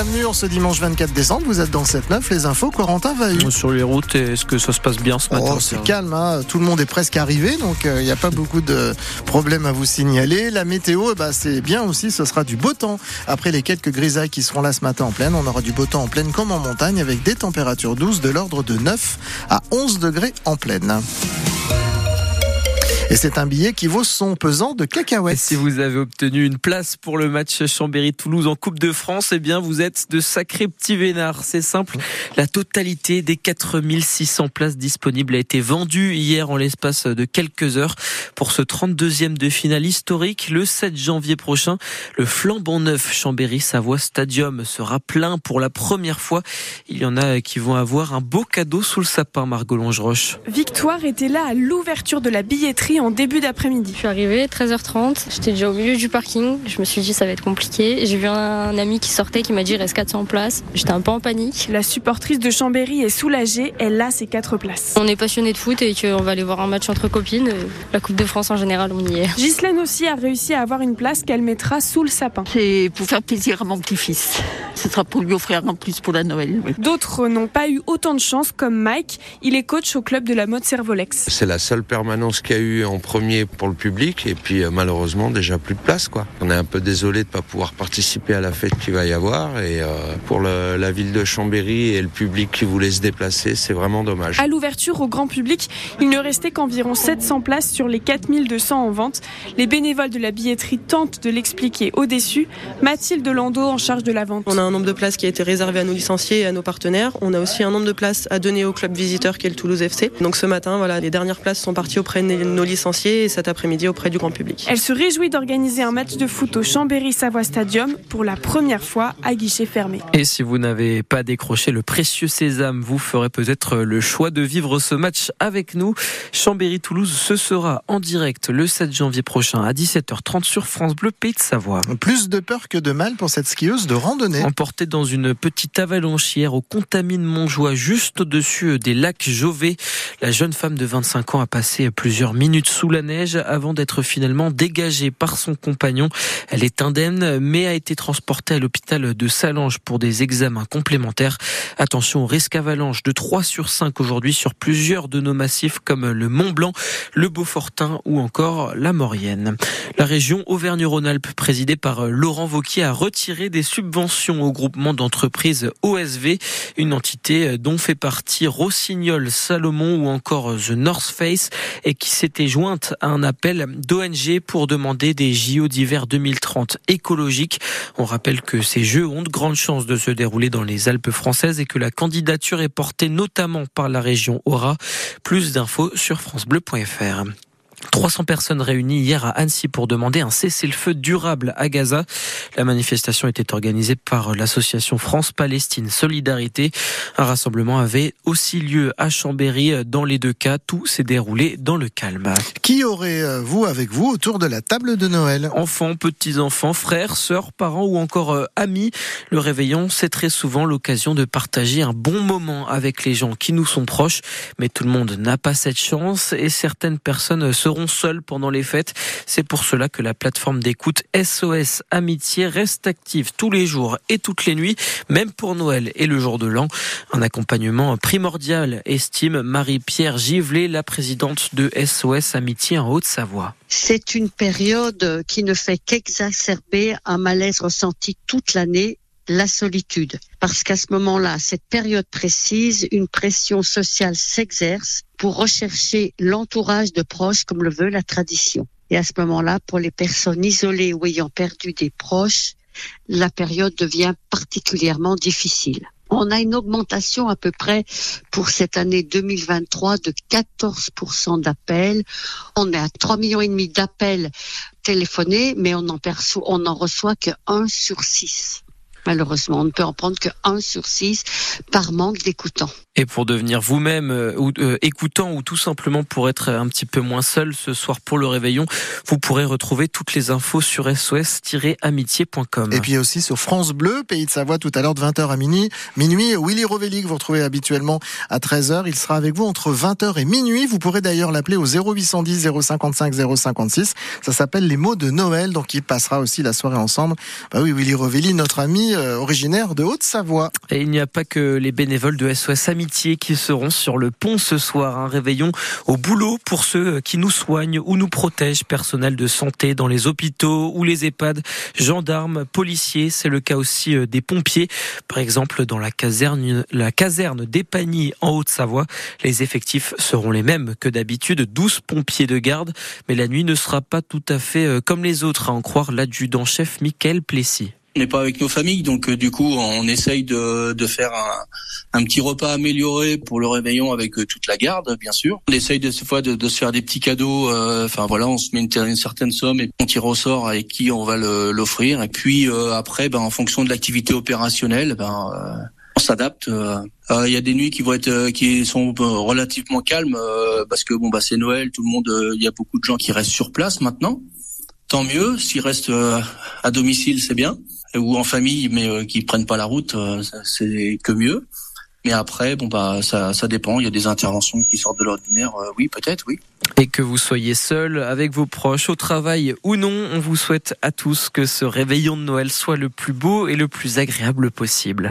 Bienvenue en ce dimanche 24 décembre. Vous êtes dans cette 9 les infos. Corentin va Sur les routes, est-ce que ça se passe bien ce matin Oh, c'est calme, hein. tout le monde est presque arrivé, donc il n'y a pas beaucoup de problèmes à vous signaler. La météo, bah, c'est bien aussi, ce sera du beau temps. Après les quelques grisailles qui seront là ce matin en pleine, on aura du beau temps en pleine comme en montagne avec des températures douces de l'ordre de 9 à 11 degrés en pleine. Et c'est un billet qui vaut son pesant de cacahuètes. Si vous avez obtenu une place pour le match Chambéry-Toulouse en Coupe de France, eh bien, vous êtes de sacrés petits vénards. C'est simple. La totalité des 4600 places disponibles a été vendue hier en l'espace de quelques heures pour ce 32e de finale historique. Le 7 janvier prochain, le flambant neuf Chambéry-Savoie Stadium sera plein pour la première fois. Il y en a qui vont avoir un beau cadeau sous le sapin, Margot Longeroche. Victoire était là à l'ouverture de la billetterie en début d'après-midi. Je suis arrivée 13h30, j'étais déjà au milieu du parking. Je me suis dit ça va être compliqué. J'ai vu un ami qui sortait qui m'a dit il reste 400 places. J'étais un peu en panique. La supportrice de Chambéry est soulagée, elle a ses 4 places. On est passionné de foot et qu'on va aller voir un match entre copines. La Coupe de France en général, on y est. Ghislaine aussi a réussi à avoir une place qu'elle mettra sous le sapin. C'est pour faire plaisir à mon petit-fils. Ce sera pour lui offrir en plus pour la Noël. Oui. D'autres n'ont pas eu autant de chance comme Mike. Il est coach au club de la mode Servolex. C'est la seule permanence qu'il y a eu en premier pour le public et puis euh, malheureusement déjà plus de place quoi. On est un peu désolé de pas pouvoir participer à la fête qu'il va y avoir et euh, pour le, la ville de Chambéry et le public qui voulait se déplacer, c'est vraiment dommage. À l'ouverture au grand public, il ne restait qu'environ 700 places sur les 4200 en vente. Les bénévoles de la billetterie tentent de l'expliquer au-dessus. Mathilde Landau en charge de la vente. On a un nombre de places qui a été réservé à nos licenciés et à nos partenaires. On a aussi un nombre de places à donner au club visiteur qui est le Toulouse FC. Donc ce matin, voilà, les dernières places sont parties auprès de nos licenciés et cet après-midi auprès du grand public. Elle se réjouit d'organiser un match de foot au Chambéry-Savoie Stadium pour la première fois à guichet fermé. Et si vous n'avez pas décroché le précieux sésame, vous ferez peut-être le choix de vivre ce match avec nous. Chambéry-Toulouse, ce sera en direct le 7 janvier prochain à 17h30 sur France Bleu Pays de Savoie. Plus de peur que de mal pour cette skieuse de randonnée. Emportée dans une petite avalanchière au Contamine Montjoie, juste au-dessus des lacs Jovet, la jeune femme de 25 ans a passé plusieurs minutes sous la neige avant d'être finalement dégagée par son compagnon. Elle est indemne, mais a été transportée à l'hôpital de Salange pour des examens complémentaires. Attention au risque avalanche de 3 sur 5 aujourd'hui sur plusieurs de nos massifs comme le Mont Blanc, le Beaufortin ou encore la Maurienne. La région Auvergne-Rhône-Alpes, présidée par Laurent Vauquier, a retiré des subventions au groupement d'entreprises OSV, une entité dont fait partie Rossignol, Salomon ou encore The North Face et qui s'était jointe à un appel d'ONG pour demander des JO d'hiver 2030 écologiques. On rappelle que ces Jeux ont de grandes chances de se dérouler dans les Alpes françaises et que la candidature est portée notamment par la région Aura. Plus d'infos sur francebleu.fr. 300 personnes réunies hier à Annecy pour demander un cessez-le-feu durable à Gaza. La manifestation était organisée par l'association France-Palestine Solidarité. Un rassemblement avait aussi lieu à Chambéry. Dans les deux cas, tout s'est déroulé dans le calme. Qui aurait vous avec vous autour de la table de Noël Enfants, petits-enfants, frères, sœurs, parents ou encore euh, amis. Le réveillon, c'est très souvent l'occasion de partager un bon moment avec les gens qui nous sont proches. Mais tout le monde n'a pas cette chance et certaines personnes se seuls pendant les fêtes. C'est pour cela que la plateforme d'écoute SOS Amitié reste active tous les jours et toutes les nuits, même pour Noël et le jour de l'an. Un accompagnement primordial, estime Marie-Pierre Givelet, la présidente de SOS Amitié en Haute-Savoie. C'est une période qui ne fait qu'exacerber un malaise ressenti toute l'année la solitude. Parce qu'à ce moment-là, cette période précise, une pression sociale s'exerce pour rechercher l'entourage de proches comme le veut la tradition. Et à ce moment-là, pour les personnes isolées ou ayant perdu des proches, la période devient particulièrement difficile. On a une augmentation à peu près pour cette année 2023 de 14% d'appels. On est à 3 millions et demi d'appels téléphonés, mais on en perçoit, on en reçoit que 1 sur 6. Malheureusement, on ne peut en prendre que 1 sur 6 par manque d'écoutants. Et pour devenir vous-même euh, ou euh, écoutant ou tout simplement pour être un petit peu moins seul ce soir pour le réveillon, vous pourrez retrouver toutes les infos sur sos-amitié.com. Et puis aussi sur France Bleu, Pays de Savoie, tout à l'heure de 20h à minuit. Minuit, Willy Rovelli, que vous retrouvez habituellement à 13h. Il sera avec vous entre 20h et minuit. Vous pourrez d'ailleurs l'appeler au 0810 055 056. Ça s'appelle les mots de Noël, donc il passera aussi la soirée ensemble. Bah oui, Willy Rovelli, notre ami euh, originaire de Haute-Savoie. Et il n'y a pas que les bénévoles de SOS Amitié qui seront sur le pont ce soir. Un réveillon au boulot pour ceux qui nous soignent ou nous protègent, personnel de santé dans les hôpitaux ou les EHPAD, gendarmes, policiers. C'est le cas aussi euh, des pompiers. Par exemple, dans la caserne, la caserne d'Épagny en Haute-Savoie, les effectifs seront les mêmes que d'habitude, 12 pompiers de garde. Mais la nuit ne sera pas tout à fait euh, comme les autres, à en croire l'adjudant-chef Michael Plessis on n'est pas avec nos familles, donc euh, du coup on essaye de, de faire un, un, petit repas amélioré pour le réveillon avec euh, toute la garde, bien sûr. On essaye de, fois de, de se faire des petits cadeaux. euh, Enfin voilà, on se met une, certaine somme et on tire au sort avec qui on va l'offrir. Et puis euh, après, ben, en fonction de l'activité opérationnelle, ben on s'adapte. Il y a des nuits qui vont être qui sont relativement calmes parce que bon bah c'est Noël, tout le monde, il y a beaucoup de gens qui restent sur place maintenant. Tant mieux, s'ils restent euh, à domicile, c'est bien ou en famille, mais euh, qui prennent pas la route, euh, c'est que mieux. Mais après, bon bah ça, ça dépend. Il y a des interventions qui sortent de l'ordinaire. oui, peut-être, oui. Et que vous soyez seul, avec vos proches, au travail ou non, on vous souhaite à tous que ce réveillon de Noël soit le plus beau et le plus agréable possible.